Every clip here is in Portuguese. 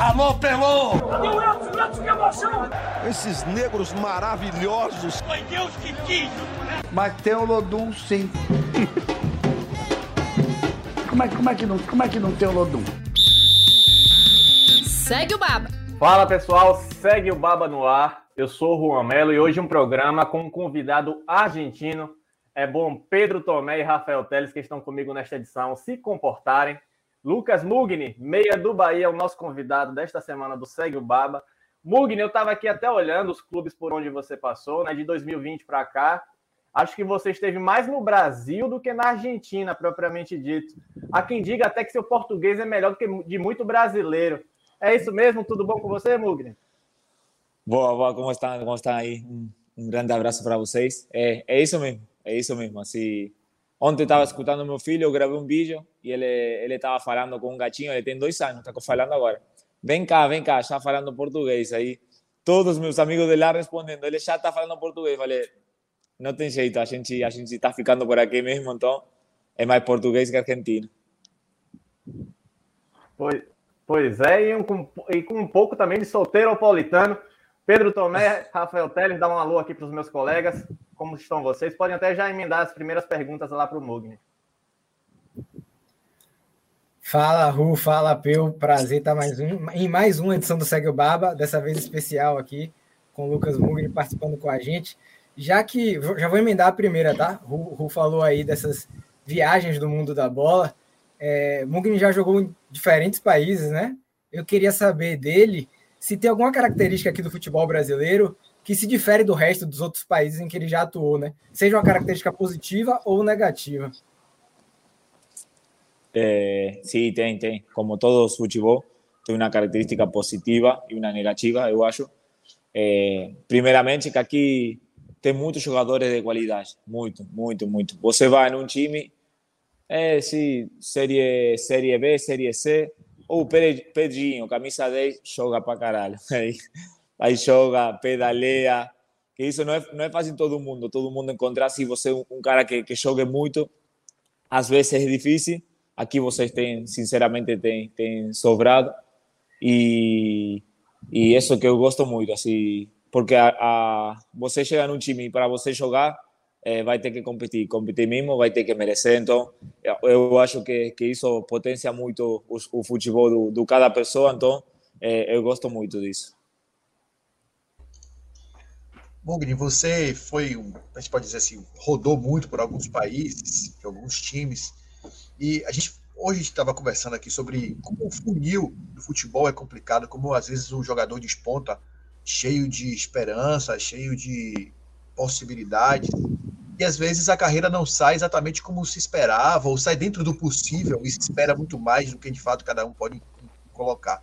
Alô, Pelô! Cadê o Edson? Edson, que emoção! Esses negros maravilhosos. Foi Deus que quis! Mas tem o Lodum, sim. como, é, como, é que não, como é que não tem o Lodum? Segue o Baba. Fala pessoal, segue o Baba no ar. Eu sou o Juan Melo e hoje um programa com um convidado argentino. É bom Pedro Tomé e Rafael Teles, que estão comigo nesta edição, se comportarem. Lucas Mugni, meia do Bahia, é o nosso convidado desta semana do Segue o Baba. Mugni, eu estava aqui até olhando os clubes por onde você passou, né, de 2020 para cá. Acho que você esteve mais no Brasil do que na Argentina, propriamente dito. Há quem diga até que seu português é melhor do que de muito brasileiro. É isso mesmo? Tudo bom com você, Mugni? Boa, boa, como estão? Como estão aí? Um, um grande abraço para vocês. É, é isso mesmo, é isso mesmo. Assim, ontem estava escutando meu filho, eu gravei um vídeo e ele ele estava falando com um gatinho, ele tem dois anos, está falando agora. Vem cá, vem cá, já falando português aí. Todos meus amigos de lá respondendo, ele já está falando português. Falei, não tem jeito, a gente a gente está ficando por aqui mesmo, então é mais português que argentino. Pois, pois é, e, um, e com um pouco também de solteiro napolitano. Pedro Tomé, Rafael Teles, dá um alô aqui para os meus colegas. Como estão vocês? Podem até já emendar as primeiras perguntas lá para o Mugni. Fala, Ru, fala, Peu. Prazer estar mais um, em mais uma edição do Segue o Baba, dessa vez especial aqui, com o Lucas Mugni participando com a gente. Já que, já vou emendar a primeira, tá? Ru, Ru falou aí dessas viagens do mundo da bola. É, Mugni já jogou em diferentes países, né? Eu queria saber dele se tem alguma característica aqui do futebol brasileiro que se difere do resto dos outros países em que ele já atuou, né? Seja uma característica positiva ou negativa. É, sim, tem, tem. Como todo futebol, tem uma característica positiva e uma negativa, eu acho. É, primeiramente, que aqui tem muitos jogadores de qualidade. Muito, muito, muito. Você vai num time, é, sim, série, série B, série C, o Pedrinho, camisa 10, joga pra caralho. Aí, aí joga, pedaleia. Que isso não é, não é fácil em todo mundo. Todo mundo encontrar se você um cara que, que jogue muito. Às vezes é difícil. Aqui vocês têm, sinceramente, têm, têm sobrado. E, e isso que eu gosto muito. Assim, porque a, a, você chega num time para você jogar, é, vai ter que competir, competir mesmo, vai ter que merecer. Então, eu acho que, que isso potencia muito o, o futebol do, do, cada pessoa. Então, é, eu gosto muito disso. Mugni, você foi, a gente pode dizer assim, rodou muito por alguns países, por alguns times, e a gente hoje estava conversando aqui sobre como o funil do futebol é complicado, como às vezes o jogador desponta cheio de esperança, cheio de possibilidades, e às vezes a carreira não sai exatamente como se esperava, ou sai dentro do possível e se espera muito mais do que de fato cada um pode colocar.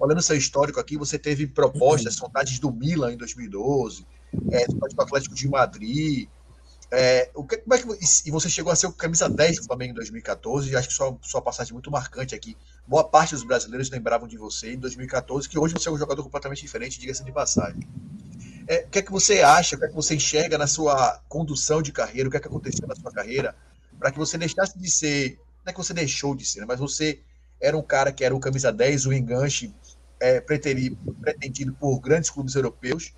Olhando seu histórico aqui, você teve propostas, sondagens do Milan em 2012, é, do Atlético de Madrid. É, o que, como é que, e você chegou a ser o camisa 10 do Flamengo em 2014, e acho que sua, sua passagem é muito marcante aqui. Boa parte dos brasileiros lembravam de você em 2014, que hoje você é um jogador completamente diferente, diga-se de passagem. É, o que é que você acha, o que é que você enxerga na sua condução de carreira, o que é que aconteceu na sua carreira, para que você deixasse de ser, não é que você deixou de ser, né, mas você era um cara que era o camisa 10, o enganche é, pretendido, por grandes clubes europeus,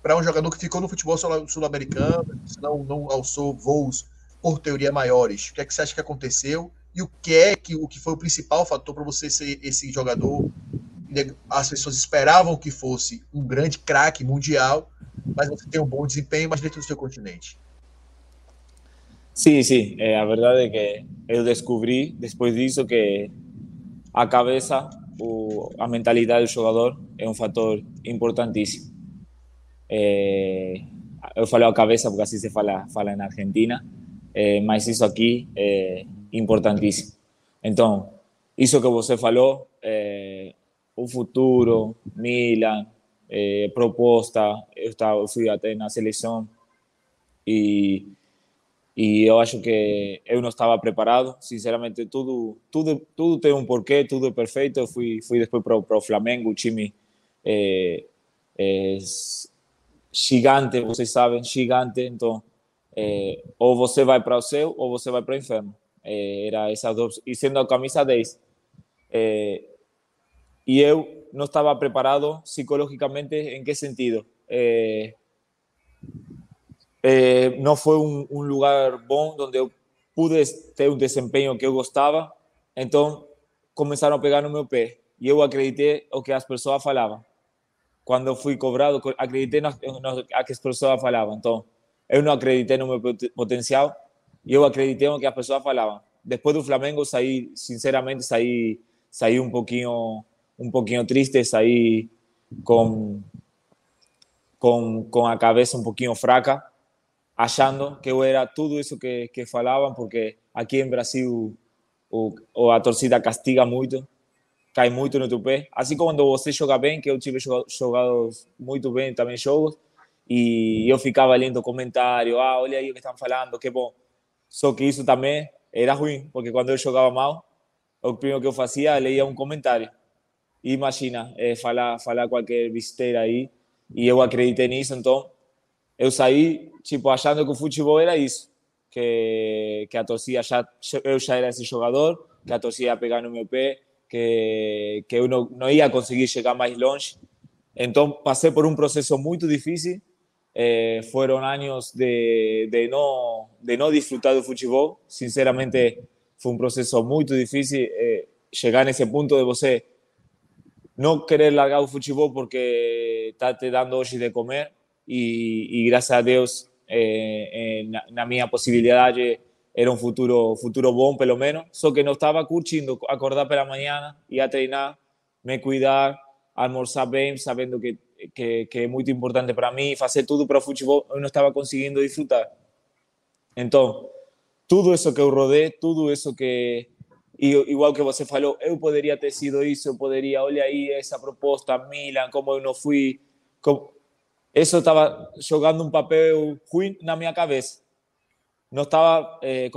para um jogador que ficou no futebol sul-americano, não, não alçou voos por teoria maiores. O que é que você acha que aconteceu? E o que é que o que foi o principal fator para você ser esse jogador as pessoas esperavam que fosse um grande craque mundial, mas você tem um bom desempenho, mas dentro do seu continente. Sim, sim. É, a verdade é que eu descobri depois disso que a cabeça, o, a mentalidade do jogador é um fator importantíssimo. É, eu falei a cabeça porque assim se fala, fala na Argentina, é, mas isso aqui é importantíssimo. Então, isso que você falou, é, o futuro, Milan, eh, proposta, eu, fui até na seleção e, e eu acho que eu não estava preparado, sinceramente, tudo, tudo, tudo tem um porquê, tudo é perfeito, fui, fui depois para, para o Flamengo, o time é, é gigante, vocês sabem, gigante, então é, ou você vai para o céu ou você vai para o inferno, era essas duas, e sendo a camisa 10, e eu não estava preparado psicologicamente. Em que sentido? É, é, não lugar bom onde eu pude ter um desempenho que eu gostava. Então começaram a pegar no meu pé e eu acreditei o que as pessoas falavam. Quando fui cobrado, acreditei no, no que as pessoas falavam. Então eu não acreditei no meu potencial e eu acreditei no que as pessoas falavam. Depois do Flamengo saí, sinceramente, saí, saí um pouquinho, um pouquinho triste, saí com com, com a cabeça um pouquinho fraca, achando que era tudo isso que, que falavam, porque aqui em Brasil o, a torcida castiga muito, cai muito no teu pé. Assim como quando você joga bem, que eu tive jogado muito bem também jogos, e eu ficava lendo comentário, ah, olha aí o que estão falando, que bom. Só que isso também era ruim, porque quando eu jogava mal, o primeiro que eu fazia, lia um comentário. Imagina, é, falar, falar qualquer besteira aí, e eu acreditei nisso, então eu saí, tipo, achando que o futebol era isso, que, que a torcida já, eu já era esse jogador, que a torcida ia pegar no meu pé, que, que eu não, não ia conseguir chegar mais longe. Então passei por um processo muito difícil, eh, foram anos de, de, não, de não desfrutar do futebol, sinceramente foi um processo muito difícil eh, chegar nesse ponto de você no querer largar el fútbol porque está dando hoy de comer y, gracias a Dios eh, en, la minha era un futuro futuro bom pelo menos. Só que no estaba curtindo acordar pela mañana ir a treinar me cuidar almorzar bien sabiendo que, que, es muy importante para mí hacer todo para el fútbol no estaba consiguiendo disfrutar. Entonces todo eso que eu rodé todo eso que igual que você falou, eu poderia ter sido isso, eu poderia, olha aí essa proposta, Milan, como eu não fui. Como... Isso estava jogando um papel ruim na minha cabeça. Não estava eh,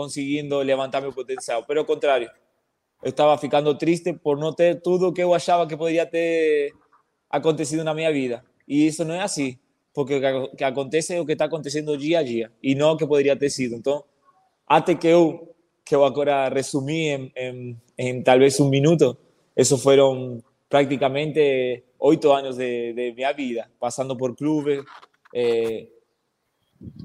levantar meu potencial, pelo contrário, eu estava ficando triste por não ter tudo que eu achava que poderia ter acontecido na minha vida. E isso não é assim, porque o que acontece é o que está acontecendo dia a dia e não o que poderia ter sido. Então, até que eu que eu agora resumi em, em, em talvez um minuto, isso foram praticamente oito anos de, de minha vida, passando por clubes. Eh,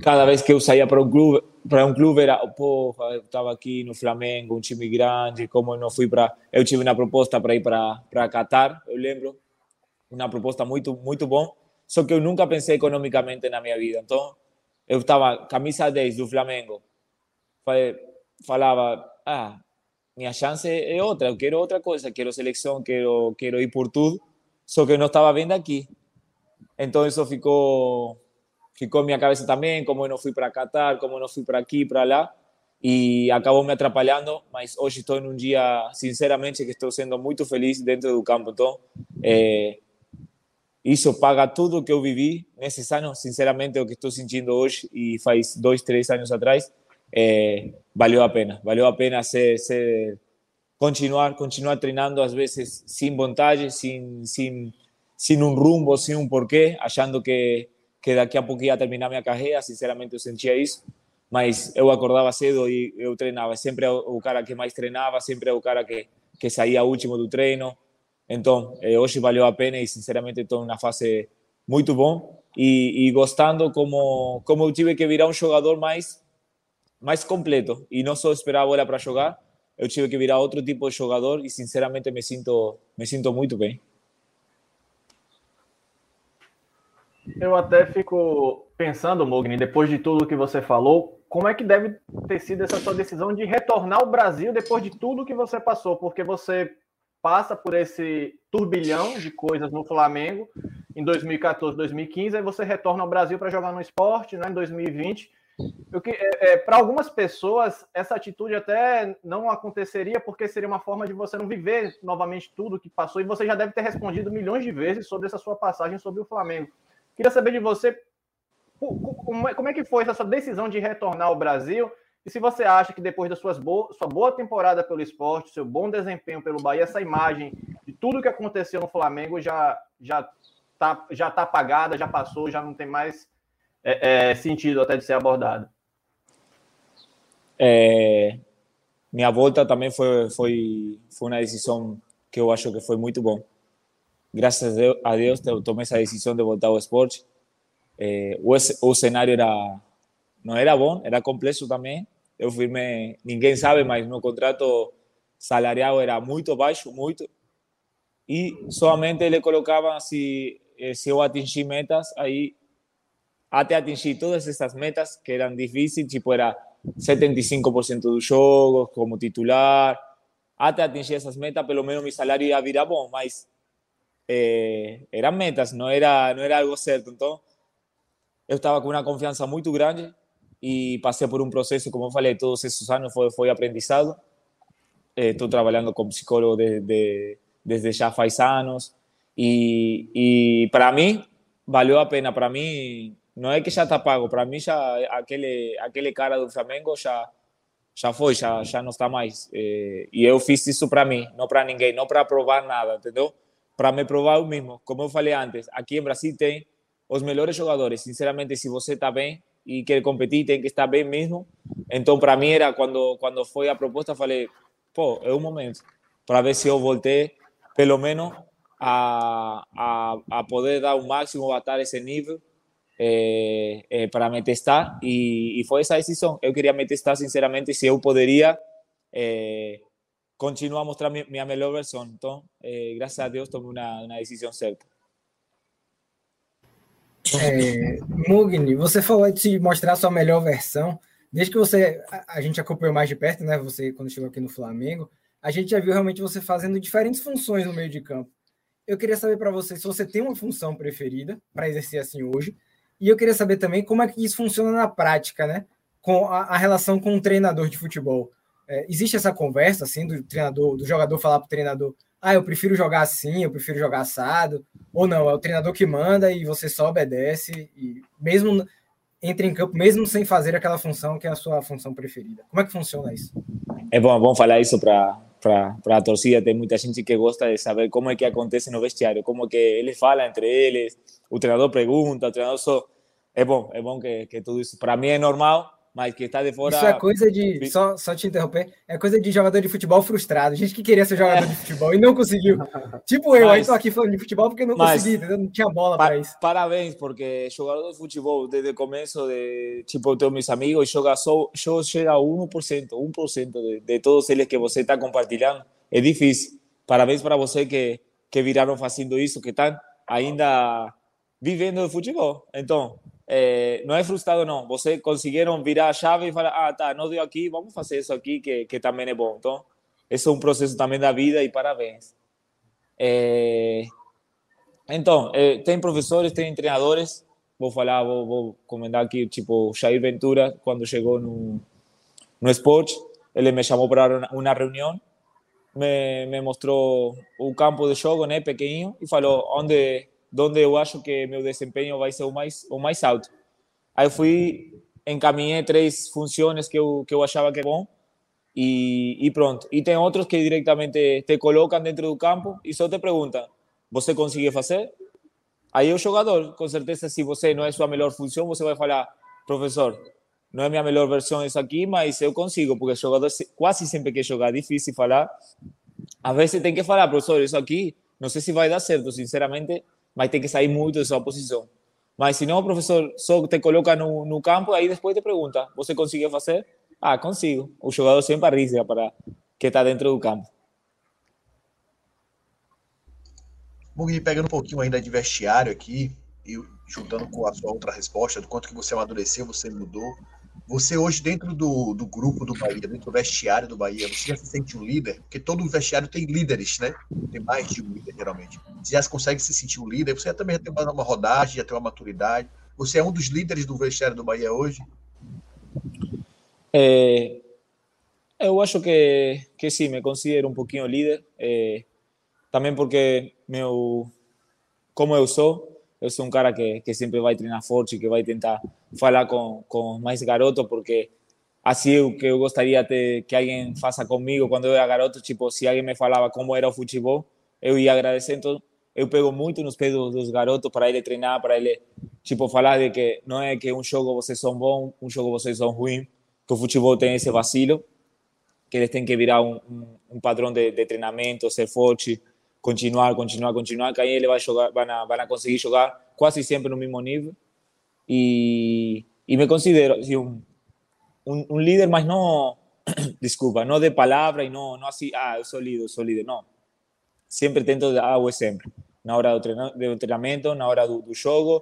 cada vez que eu saía para um clube, para um clube era, porra, eu estava aqui no Flamengo, um time grande, como eu não fui para, eu tive uma proposta para ir para para Qatar, eu lembro, uma proposta muito muito bom, só que eu nunca pensei economicamente na minha vida. Então, eu estava camisa 10 do Flamengo. Falei, falava, ah, minha chance é outra, eu quero outra coisa, quero seleção, quero, quero ir por tudo, só que eu não estava vendo aqui. Então isso ficou ficou minha cabeça também, como eu não fui para Qatar, como eu não fui para aqui, para lá, e acabou me atrapalhando, mas hoje estou num dia, sinceramente, que estou sendo muito feliz dentro do campo. Então, é, isso paga tudo que eu vivi nesses anos, sinceramente, o que estou sentindo hoje e faz dois, três anos atrás, valeu a pena. Valeu a pena ser, ser, continuar, continuar treinando, às vezes sem vontade, sem, sem, sem um rumbo, sem um porquê, achando que, que daqui a pouco ia terminar minha carreira. Sinceramente, eu sentia isso. Mas eu acordava cedo e eu treinava. Sempre o cara que mais treinava, sempre o cara que, que saía último do treino. Então, eh, hoje valeu a pena e, sinceramente, estou na fase muito bom e, e gostando como, como eu tive que virar um jogador mais mais completo e não só esperar a bola para jogar, eu tive que virar outro tipo de jogador e sinceramente me sinto me sinto muito bem. Eu até fico pensando, Mogni, depois de tudo que você falou, como é que deve ter sido essa sua decisão de retornar ao Brasil depois de tudo que você passou? Porque você passa por esse turbilhão de coisas no Flamengo em 2014, 2015, aí você retorna ao Brasil para jogar no esporte né, em 2020 é, é, para algumas pessoas, essa atitude até não aconteceria porque seria uma forma de você não viver novamente tudo que passou e você já deve ter respondido milhões de vezes sobre essa sua passagem sobre o Flamengo. Queria saber de você como é, como é que foi essa decisão de retornar ao Brasil e se você acha que depois da suas bo sua boa temporada pelo esporte, seu bom desempenho pelo Bahia, essa imagem de tudo que aconteceu no Flamengo já já tá, já tá apagada, já passou, já não tem mais é, é, sentido até de ser abordado. É, minha volta também foi, foi, foi uma decisão que eu acho que foi muito bom. graças a Deus, tomei essa decisão de voltar ao esporte. É, o, o cenário era não era bom, era complexo também. Eu firmei, ninguém sabe, mas meu contrato salarial era muito baixo, muito. E somente ele colocava se, se eu atingir metas, aí até atingir todas essas metas que eram difíceis, tipo era 75% dos jogos como titular, até atingir essas metas, pelo menos meu salário ia virar bom, mas eh, eram metas, não era, não era algo certo. Então, eu estava com uma confiança muito grande e passei por um processo, como eu falei, todos esses anos foi, foi aprendizado. Estou trabalhando como psicólogo de, de, desde já faz anos e, e para mim valeu a pena. Para mim não é que já está pago, para mim já aquele aquele cara do Flamengo já já foi, já já não está mais. E eu fiz isso para mim, não para ninguém, não para provar nada, entendeu? Para me provar o mesmo. Como eu falei antes, aqui em Brasil tem os melhores jogadores. Sinceramente, se você está bem e quer competir, tem que estar bem mesmo. Então, para mim era quando quando foi a proposta, falei, pô, é o momento para ver se eu voltei, pelo menos a, a, a poder dar o máximo, a estar esse nível eh, eh, para me testar e, e, foi essa decisão. Eu queria me testar, sinceramente, se eu poderia eh, continuar a mostrar minha, melhor versão. Então, graças a Deus, tomei uma, uma decisão certa. É, Mugni, você falou de mostrar a sua melhor versão. Desde que você a, a, gente acompanhou mais de perto, né? Você quando chegou aqui no Flamengo, a gente já viu realmente você fazendo diferentes funções no meio de campo. Eu queria saber para você se você tem uma função preferida para exercer assim hoje, e eu queria saber também como é que isso funciona na prática, né? Com a, a relação com o treinador de futebol. É, existe essa conversa assim do treinador, do jogador falar para o treinador, ah, eu prefiro jogar assim, eu prefiro jogar assado, ou não, é o treinador que manda e você só obedece, e mesmo entra em campo, mesmo sem fazer aquela função que é a sua função preferida. Como é que funciona isso? É bom, é bom falar isso para para a torcida. Tem muita gente que gosta de saber como é que acontece no vestiário, como que eles falam entre eles, o treinador pergunta, o treinador só. É bom, é bom que, que tudo isso. Para mim é normal, mas que está de fora. Isso é coisa de. Só, só te interromper. É coisa de jogador de futebol frustrado. Gente que queria ser jogador é. de futebol e não conseguiu. tipo eu, mas, aí tô aqui falando de futebol porque não mas, consegui, entendeu? Não tinha bola para isso. Parabéns, porque jogador de futebol, desde o começo, de, tipo, eu tenho meus amigos, joga só, só chega a 1%, 1% de, de todos eles que você está compartilhando. É difícil. Parabéns para você que, que viraram fazendo isso, que estão ainda vivendo de futebol. Então, é, não frustrado, não. Vocês conseguiram virar a chave e falar: ah, tá, não deu aqui, vamos fazer isso aqui que, que também é bom. Então, esse é um processo também da vida e parabéns. É, então, é, tem professores, tem treinadores. Vou falar, vou, vou comentar aqui, tipo, Jair Ventura, quando chegou no, no esporte, ele me chamou para uma reunião, me, me mostrou o campo de jogo, né, pequenininho, e falou onde onde eu acho que meu desempenho vai ser o mais o mais alto. Aí fui encaminhei três funções que eu que eu achava que é bom e, e pronto. E tem outros que diretamente te colocam dentro do campo e só te perguntam: você conseguiu fazer? Aí o jogador, com certeza, se você não é sua melhor função, você vai falar: professor, não é minha melhor versão isso aqui, mas eu consigo, porque o jogador quase sempre quer jogar, difícil falar. Às vezes tem que falar, professor, isso aqui, não sei se vai dar certo, sinceramente, mas tem que sair muito da sua posição. Mas se não, o professor só te coloca no, no campo, aí depois te pergunta: você conseguiu fazer? Ah, consigo. O jogador sempre arrisca para que está dentro do campo. Mugni, pegando um pouquinho ainda de vestiário aqui, e juntando com a sua outra resposta, do quanto que você amadureceu, você mudou. Você hoje, dentro do, do grupo do Bahia, dentro do vestiário do Bahia, você já se sente um líder? Porque todo vestiário tem líderes, né? Tem mais de um líder, geralmente. Você já consegue se sentir um líder? Você já também já tem uma, uma rodagem, já tem uma maturidade. Você é um dos líderes do vestiário do Bahia hoje? É, eu acho que, que sim, me considero um pouquinho líder. É, também porque meu, como eu sou, eu sou um cara que, que sempre vai treinar forte, que vai tentar falar com, com mais garoto, porque assim o que eu gostaria que alguém faça comigo quando eu era garoto, tipo, se alguém me falava como era o futebol, eu ia agradecer. Então, eu pego muito nos pés dos, garotos para ele treinar, para ele, tipo, falar de que não é que um jogo vocês são bom, um jogo vocês são ruim, que o futebol tem esse vacilo, que eles têm que virar um, um, um padrão de, de treinamento, ser forte, continuar, continuar, continuar, que aí ele vai jogar, van a, van a conseguir jogar quase sempre no mesmo nível. E, e me considero assim, um, líder, mas não, desculpa, não de palavra e não, não assim, ah, eu sou líder, sou líder, não. Sempre tento dar. Na hora do, treino, do treinamento, na hora do, do jogo,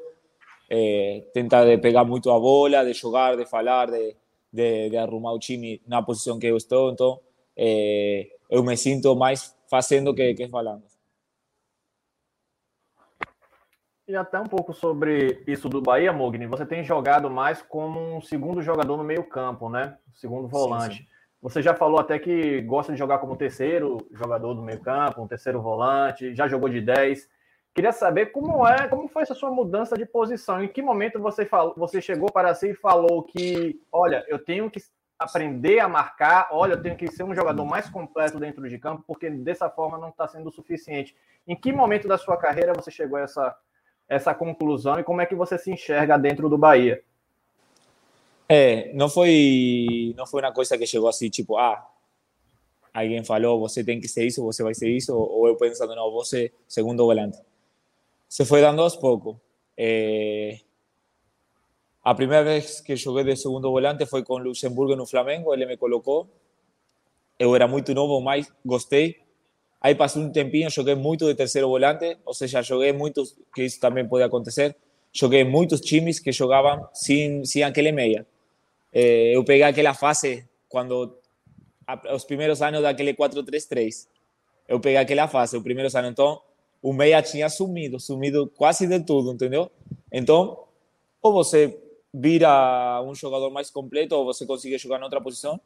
eh, tenta de pegar muito a bola, de jogar, de falar, de, de, arrumar o time na posição que eu estou. Então, eh, eu me sinto mais fazendo que, que falando. E até um pouco sobre isso do Bahia, Mogni. Você tem jogado mais como um segundo jogador no meio-campo, né? Segundo volante. Sim, sim. Você já falou até que gosta de jogar como terceiro jogador do meio-campo, um terceiro volante, já jogou de 10. Queria saber como é, como foi essa sua mudança de posição. Em que momento você falou, você chegou para si e falou que, olha, eu tenho que aprender a marcar, olha, eu tenho que ser um jogador mais completo dentro de campo, porque dessa forma não está sendo o suficiente. Em que momento da sua carreira você chegou a essa essa conclusão e como é que você se enxerga dentro do Bahia? É, não foi não foi uma coisa que chegou assim, tipo, ah, alguém falou, você tem que ser isso, você vai ser isso, ou eu pensando, não, você segundo volante. Se foi dando aos poucos. É, a primeira vez que joguei de segundo volante foi com Luxemburgo no Flamengo, ele me colocou. Eu era muito novo, mas gostei. Aí passou um tempinho, joguei muito de terceiro volante, ou seja, joguei muitos, que isso também pode acontecer, joguei muitos times que jogavam sem, sem aquele meia. Eh, eu peguei aquela fase, quando, os primeiros anos daquele 4-3-3, eu peguei aquela fase, os primeiros anos, então, o meia tinha sumido, sumido quase de tudo, entendeu? Então, ou você vira um jogador mais completo, ou você consegue jogar em outra posição,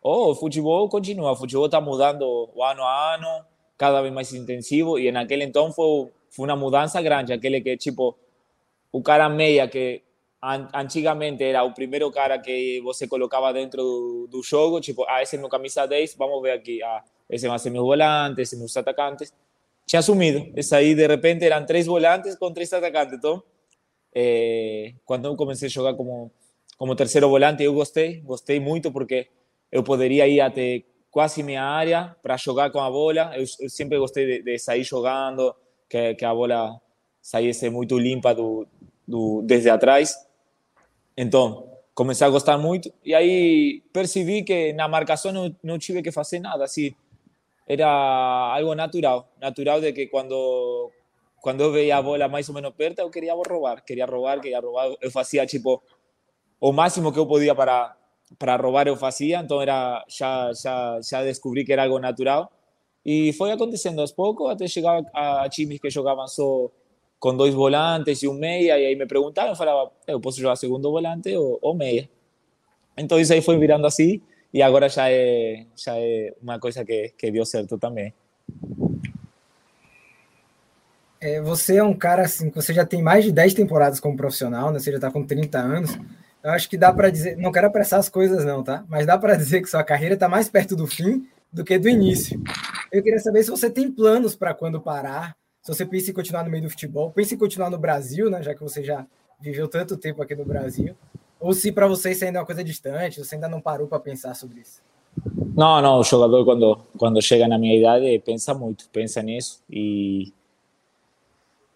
ou o futebol continua, o futebol está mudando ano a ano, cada vez mais intensivo e naquele então foi, foi uma mudança grande, aquele que tipo o cara meia que antigamente era o primeiro cara que você colocava dentro do, do jogo, tipo, ah, esse é meu camisa 10, vamos ver aqui, ah, esse vai ser meu volante, esse meus atacantes. Tinha sumido, esse aí de repente eram três volantes com três atacantes, então, eh, quando eu comecei a jogar como, como terceiro volante, eu gostei, gostei muito porque eu poderia ir até quase minha área para jogar com a bola. Eu, eu sempre gostei de, de, sair jogando, que, que a bola saísse muito limpa do, do, desde atrás. Então, comecei a gostar muito. E aí percebi que na marcação não, não tive que fazer nada. Assim, era algo natural. Natural de que quando, quando eu veia a bola mais ou menos perto, eu queria roubar. Queria roubar, queria roubar. Eu fazia, tipo, o máximo que eu podia para para roubar eu fazia, então era já já já descobri que era algo natural e foi acontecendo aos poucos até chegar a times que jogavam só com dois volantes e um meia e aí me perguntavam, eu falava, eu posso jogar segundo volante ou, ou meia. Então isso aí foi virando assim e agora já é já é uma coisa que que deu certo também. É, você é um cara assim, você já tem mais de 10 temporadas como profissional, né? Você já está com 30 anos. Eu acho que dá para dizer, não quero apressar as coisas não, tá? Mas dá para dizer que sua carreira está mais perto do fim do que do início. Eu queria saber se você tem planos para quando parar, se você pensa em continuar no meio do futebol, pensa em continuar no Brasil, né? Já que você já viveu tanto tempo aqui no Brasil, ou se para você isso ainda é uma coisa distante, você ainda não parou para pensar sobre isso. Não, não, o jogador quando quando chega na minha idade pensa muito, pensa nisso e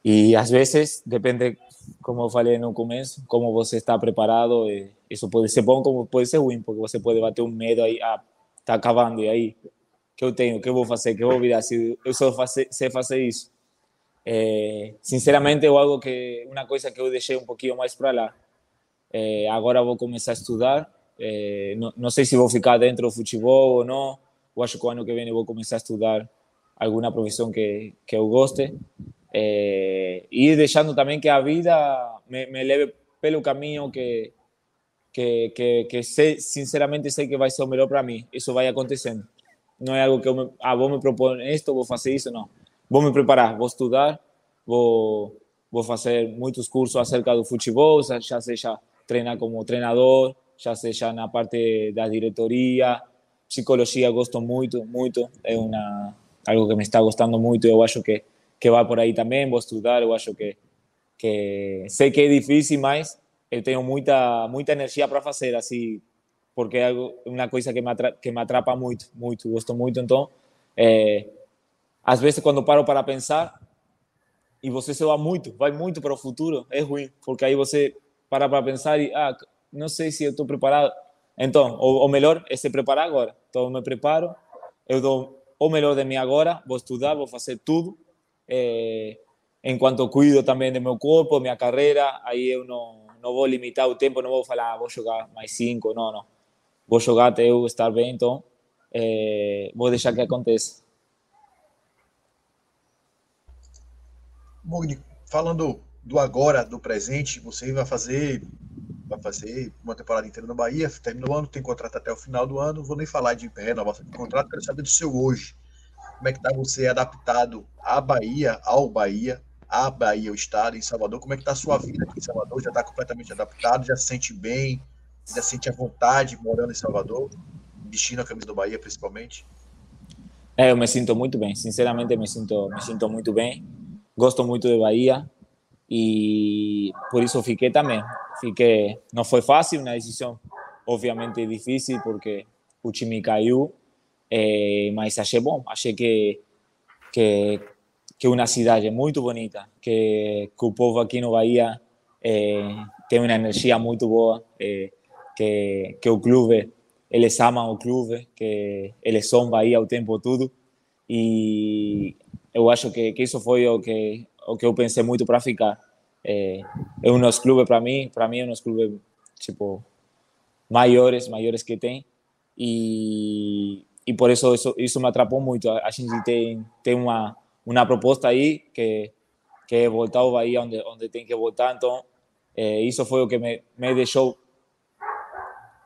e às vezes depende como eu falei no começo, como você está preparado, isso pode ser bom como pode ser ruim, porque você pode bater um medo aí, ah, tá acabando, e aí, que eu tenho, que eu vou fazer, que eu vou virar, se eu só fazer, sei fazer isso. É, sinceramente, é algo que, uma coisa que eu deixei um pouquinho mais para lá. É, agora vou começar a estudar, é, não, não sei se vou ficar dentro do futebol ou não, eu acho que o ano que vem eu vou começar a estudar alguma profissão que, que eu goste, eh, ir deixando também que a vida me, me leve pelo caminho que, que, que, que sinceramente sei que vai ser o melhor para mim. Isso vai acontecendo. Não é algo que eu me, ah, vou me propor isto, vou fazer isso, não. Vou me preparar, vou estudar, vou, vou fazer muitos cursos acerca do futebol, já seja treinar como treinador, já seja na parte da diretoria, psicologia gosto muito, muito, é uma algo que me está gostando muito, eu acho que que vai por aí também, vou estudar, eu acho que, que sei que é difícil, mas eu tenho muita, muita energia para fazer, assim, porque é uma coisa que me, atrapa, que me atrapa muito, muito, gosto muito, então, é, às vezes, quando paro para pensar, e você se vai muito, vai muito para o futuro, é ruim, porque aí você para para pensar e, ah, não sei se eu estou preparado. Então, o, o melhor é se preparar agora. Então, eu me preparo, eu dou o melhor de mim agora, vou estudar, vou fazer tudo. É, enquanto cuido também do meu corpo, minha carreira, aí eu não, não vou limitar o tempo, não vou falar, ah, vou jogar mais cinco, não, não. Vou jogar até eu estar bem, então é, vou deixar que aconteça. Mugni, falando do agora, do presente, você vai fazer vai fazer uma temporada inteira no Bahia, termina o ano, tem contrato até o final do ano, vou nem falar de renovação de contrato, quero saber do seu hoje. Como é que está você adaptado à Bahia, ao Bahia, à Bahia, o estado, em Salvador? Como é que está a sua vida aqui em Salvador? Já está completamente adaptado? Já se sente bem? Já sente a vontade morando em Salvador? Vestindo a camisa do Bahia, principalmente? É, eu me sinto muito bem, sinceramente me sinto, me sinto muito bem. Gosto muito de Bahia e por isso fiquei também. Fiquei, não foi fácil, uma decisão obviamente difícil porque o time caiu, é, mas achei bom, achei que que que uma cidade muito bonita, que, que o povo aqui no Bahia é, tem uma energia muito boa, é, que que o clube eles amam o clube, que eles são Bahia o tempo todo e eu acho que, que isso foi o que o que eu pensei muito para ficar. É, é dos clubes para mim, para mim é um dos clubes tipo maiores, maiores que tem e e por isso isso, isso me atrapou muito. A, gente tem tem uma uma proposta aí que que é voltar ao Bahia onde que voltar, então é, isso foi que me, me deixou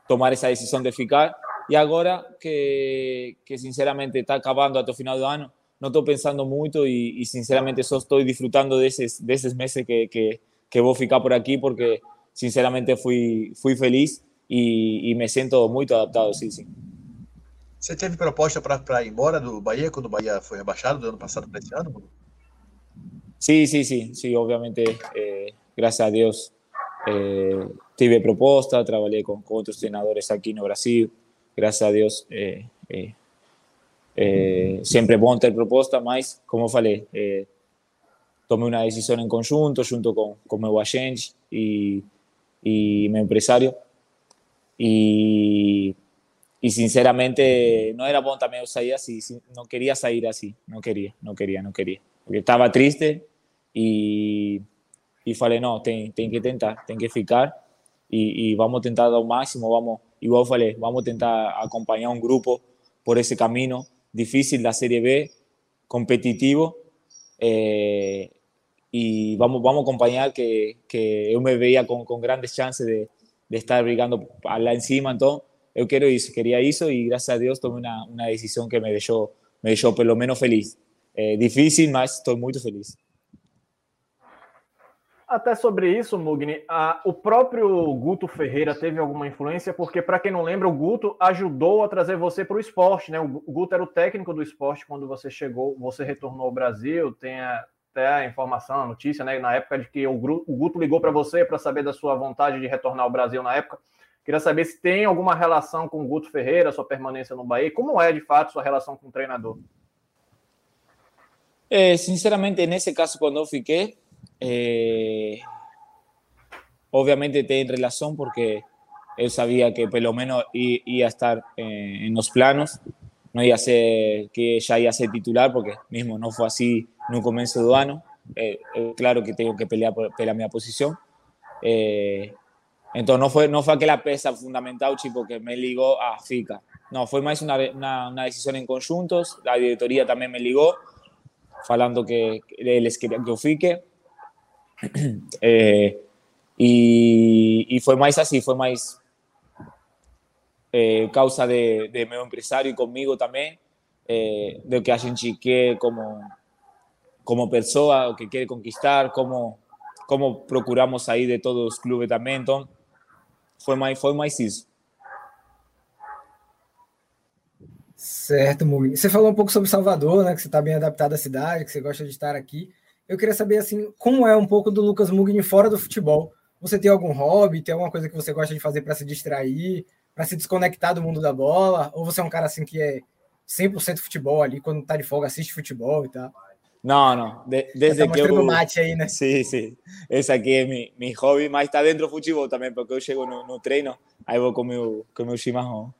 tomar essa decisão de ficar. E agora que, que sinceramente está acabando até o final do ano, não estou pensando muito e, e, sinceramente só estou desfrutando desses, desses meses que, que, que vou ficar por aqui porque sinceramente fui, fui feliz e, e me sinto muito adaptado, sim, sim. Você teve proposta para ir embora do Bahia quando o Bahia foi rebaixado do ano passado para esse ano? Sim, sim, sim, sim, obviamente, eh, graças a Deus, eh, tive proposta, trabalhei com, com outros treinadores aqui no Brasil, graças a Deus, eh, sempre é bom ter proposta, mas, como falei, tomei uma decisão em conjunto, junto com, com meu agente e, e meu empresário. E, y sinceramente no era bueno también salir así, no quería salir así, no quería, no quería, no quería. Porque estaba triste y, y falei, no, tem, tem que tentar, tem que ficar y, y vamos a tentar dar máximo, vamos, igual falei, vamos a tentar acompañar a un grupo por ese camino difícil, la Serie B, competitivo, eh, y vamos, vamos a acompañar que, que yo me veía con, con grandes chances de, de estar brigando a la encima, entonces yo quiero eso, quería eso y gracias a Dios tomé una, una decisión que me dejó, me dejó por lo menos feliz. Eh, difícil, mas estoy muy feliz. Até sobre isso, Mugni, a, o próprio Guto Ferreira teve alguma influência, porque, para quem não lembra, o Guto ajudou a trazer você para o esporte, né? O Guto era o técnico do esporte quando você chegou, você retornou ao Brasil, tem até a informação, a notícia, né? Na época de que o, o Guto ligou para você para saber da sua vontade de retornar ao Brasil na época. Queria saber se tem alguma relação com o Guto Ferreira, sua permanência no Bahia, como é de fato sua relação com o treinador? Sinceramente, nesse caso, quando eu fiquei, Eh, obviamente tiene relación porque él sabía que por lo menos iba a estar eh, en los planos, no iba a ser que ya iba a ser titular porque mismo no fue así en un comienzo de año. Eh, claro que tengo que pelear por, por mi posición. Entonces no fue, no fue aquella pesa fundamental, chico, que me ligó a FICA. No, fue más una, una, una decisión en conjuntos. La directoría también me ligó, falando que les quería que yo fique. É, e, e, foi mais assim, foi mais é, causa de, de, meu empresário comigo também, é, do que a gente quer como, como pessoa, o que quer conquistar, como, como procuramos sair de todos os clubes também. Então, foi mais, foi mais isso. Certo, Mugni. Você falou um pouco sobre Salvador, né? Que você está bem adaptado à cidade, que você gosta de estar aqui. Eu queria saber assim, como é um pouco do Lucas Mugni fora do futebol. Você tem algum hobby, tem alguma coisa que você gosta de fazer para se distrair, para se desconectar do mundo da bola? Ou você é um cara assim que é 100% futebol ali, quando tá de folga, assiste futebol e tal. No, no, de, desde que eu... mate aí, né? Sí, sí, esse aqui é mi, mi hobby, mas está dentro do futebol também, porque eu chego no, no treino, aí vou com meu, com meu chimarrão.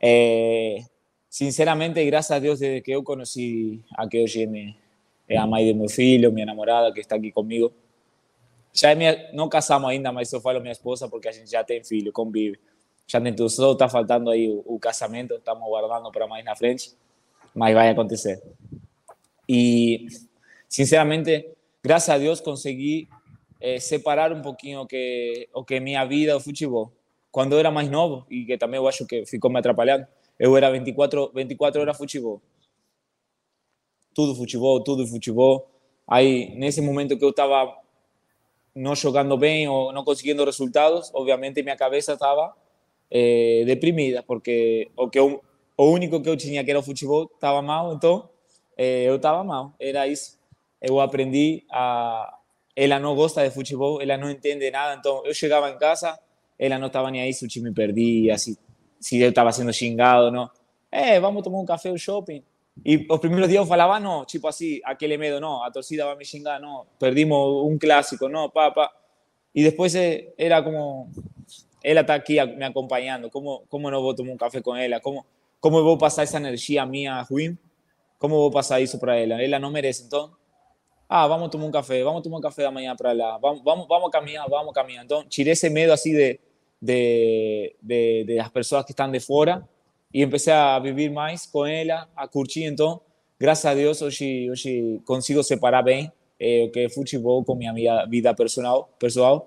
É, sinceramente, graças a Deus, desde que eu conheci a que hoje é a mãe do meu filho, minha namorada, que está aqui comigo, já é minha, não casamos ainda, mas eu falo minha esposa porque a gente já tem filho, convive. Já dentro só está faltando aí o, o casamento, estamos guardando para mais na frente, mas vai acontecer. Y sinceramente, gracias a Dios conseguí eh, separar un poquito que, o que mi vida o fútbol. Cuando era más novo, y que también acho que ficou me atrapalhando, eu era 24, 24 horas futebol. Tudo futebol, tudo futebol. Aí, nesse momento que eu estava não jogando bem ou não conseguindo resultados, obviamente minha cabeça estava eh, deprimida, porque o, que eu, o único que eu tinha, que era o futebol, estava mal, eh, eu estava mal. Era isso. Eu aprendi a. Ela não gosta de futebol, ela não entende nada. Então eu chegava em casa, ela não estava nem aí se o time perdia, se, se eu estava sendo xingado, não. É, vamos tomar um café no shopping. E os primeiros dias eu falava, não, tipo assim, aquele medo, não, a torcida vai me xingar, não, perdimos um clássico, não, pá, pá. E depois era como, ela está aqui me acompanhando, como, como não vou tomar um café com ela, como, como eu vou passar essa energia minha ruim ¿Cómo voy a pasar eso para ella? Ella no merece, entonces. Ah, vamos a tomar un café, vamos a tomar un café de mañana para ella, vamos, vamos, vamos a caminar, vamos a caminar. Entonces, tiré ese miedo así de, de, de, de las personas que están de fuera y empecé a vivir más con ella, a curtir. Entonces, gracias a Dios, hoy, hoy consigo separar bien eh, que fútbol con mi vida personal, personal,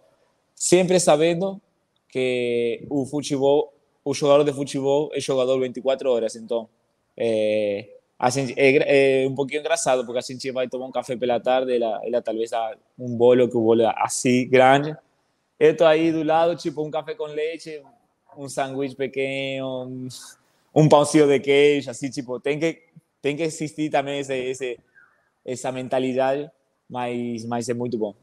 siempre sabiendo que el fútbol, el jugador de fútbol es jugador 24 horas. Entonces, eh, a gente, é, é, um pouquinho engraçado, porque a gente vai tomar um café pela tarde, ela, ela talvez dá um bolo, que o bolo é assim, grande. Eu estou aí do lado, tipo, um café com leite, um sanduíche pequeno, um, um pãozinho de queijo, assim, tipo, tem que, tem que existir também esse, esse, essa mentalidade, mas, mas é muito bom.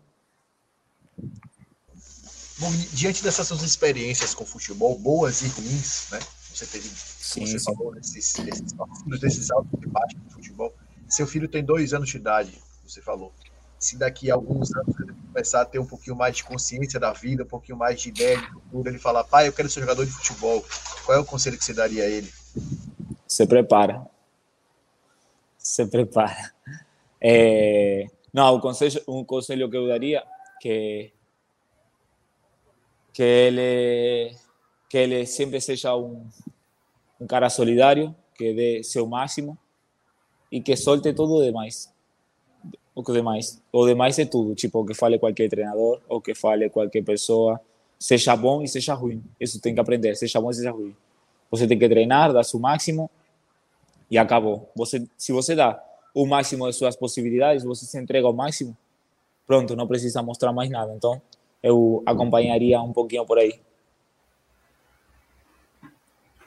Bom, diante dessas suas experiências com futebol, boas e ruins, né? Você teve, sim, você sim. falou, desses, desses, desses altos e baixos do futebol. Seu filho tem dois anos de idade, você falou. Se daqui a alguns anos ele começar a ter um pouquinho mais de consciência da vida, um pouquinho mais de ideia de futuro, ele falar, pai, eu quero ser jogador de futebol, qual é o conselho que você daria a ele? Se prepara. Se prepara. É... Não, o conselho, um conselho que eu daria que que ele que ele sempre seja um, um cara solidário, que dê seu máximo e que solte todo o demais. O que demais. O demais é tudo, tipo, que fale qualquer treinador, o que fale qualquer pessoa, seja bom e seja ruim. Isso tem que aprender, seja bom e seja ruim. Você tem que treinar, dar seu máximo e acabou. Você, se você dá o máximo de suas possibilidades, você se entrega ao máximo, pronto, não precisa mostrar mais nada. Então, eu acompanharia um pouquinho por aí.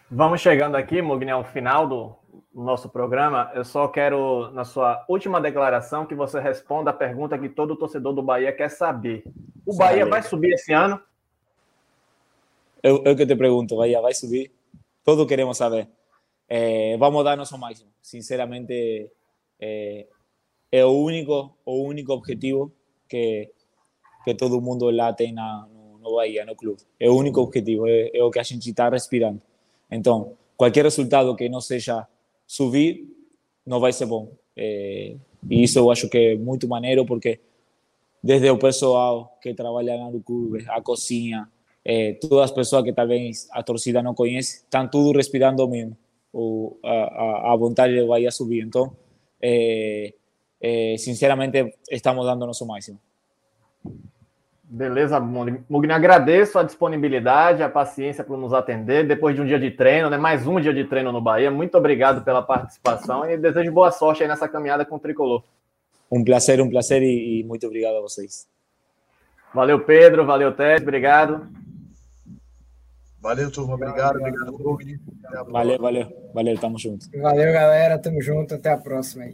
Vamos chegando aqui, Mugni, ao final do nosso programa. Eu só quero, na sua última declaração, que você responda a pergunta que todo torcedor do Bahia quer saber. O Bahia vai subir esse ano? Eu, eu que te pergunto, Bahia vai subir? Todos queremos saber. É, vamos dar nosso máximo. Sinceramente, é, é, o único, o único objetivo que, que todo mundo lá tem na, no, no Bahia, no clube. É o único objetivo, é, é o que a gente está respirando. Então, qualquer resultado que não seja subir, não vai ser bom. É, e isso eu que é muito maneiro, porque desde o pessoal que trabalha no clube, a cozinha, é, todas as pessoas que talvez a torcida não conhece, estão tudo respirando mesmo, o, a, a, vontade de Bahia subir. Então, é, é, sinceramente, estamos dando nosso máximo. Beleza, Mugni, agradeço a disponibilidade, a paciência por nos atender depois de um dia de treino, né? Mais um dia de treino no Bahia. Muito obrigado pela participação e desejo boa sorte aí nessa caminhada com o Tricolor. Um prazer, um prazer e, e muito obrigado a vocês. Valeu, Pedro, valeu, Ted, obrigado. Valeu, turma, obrigado, obrigado, Mugni. Valeu, valeu, valeu, tamo junto. Valeu, galera, tamo junto, até a próxima aí.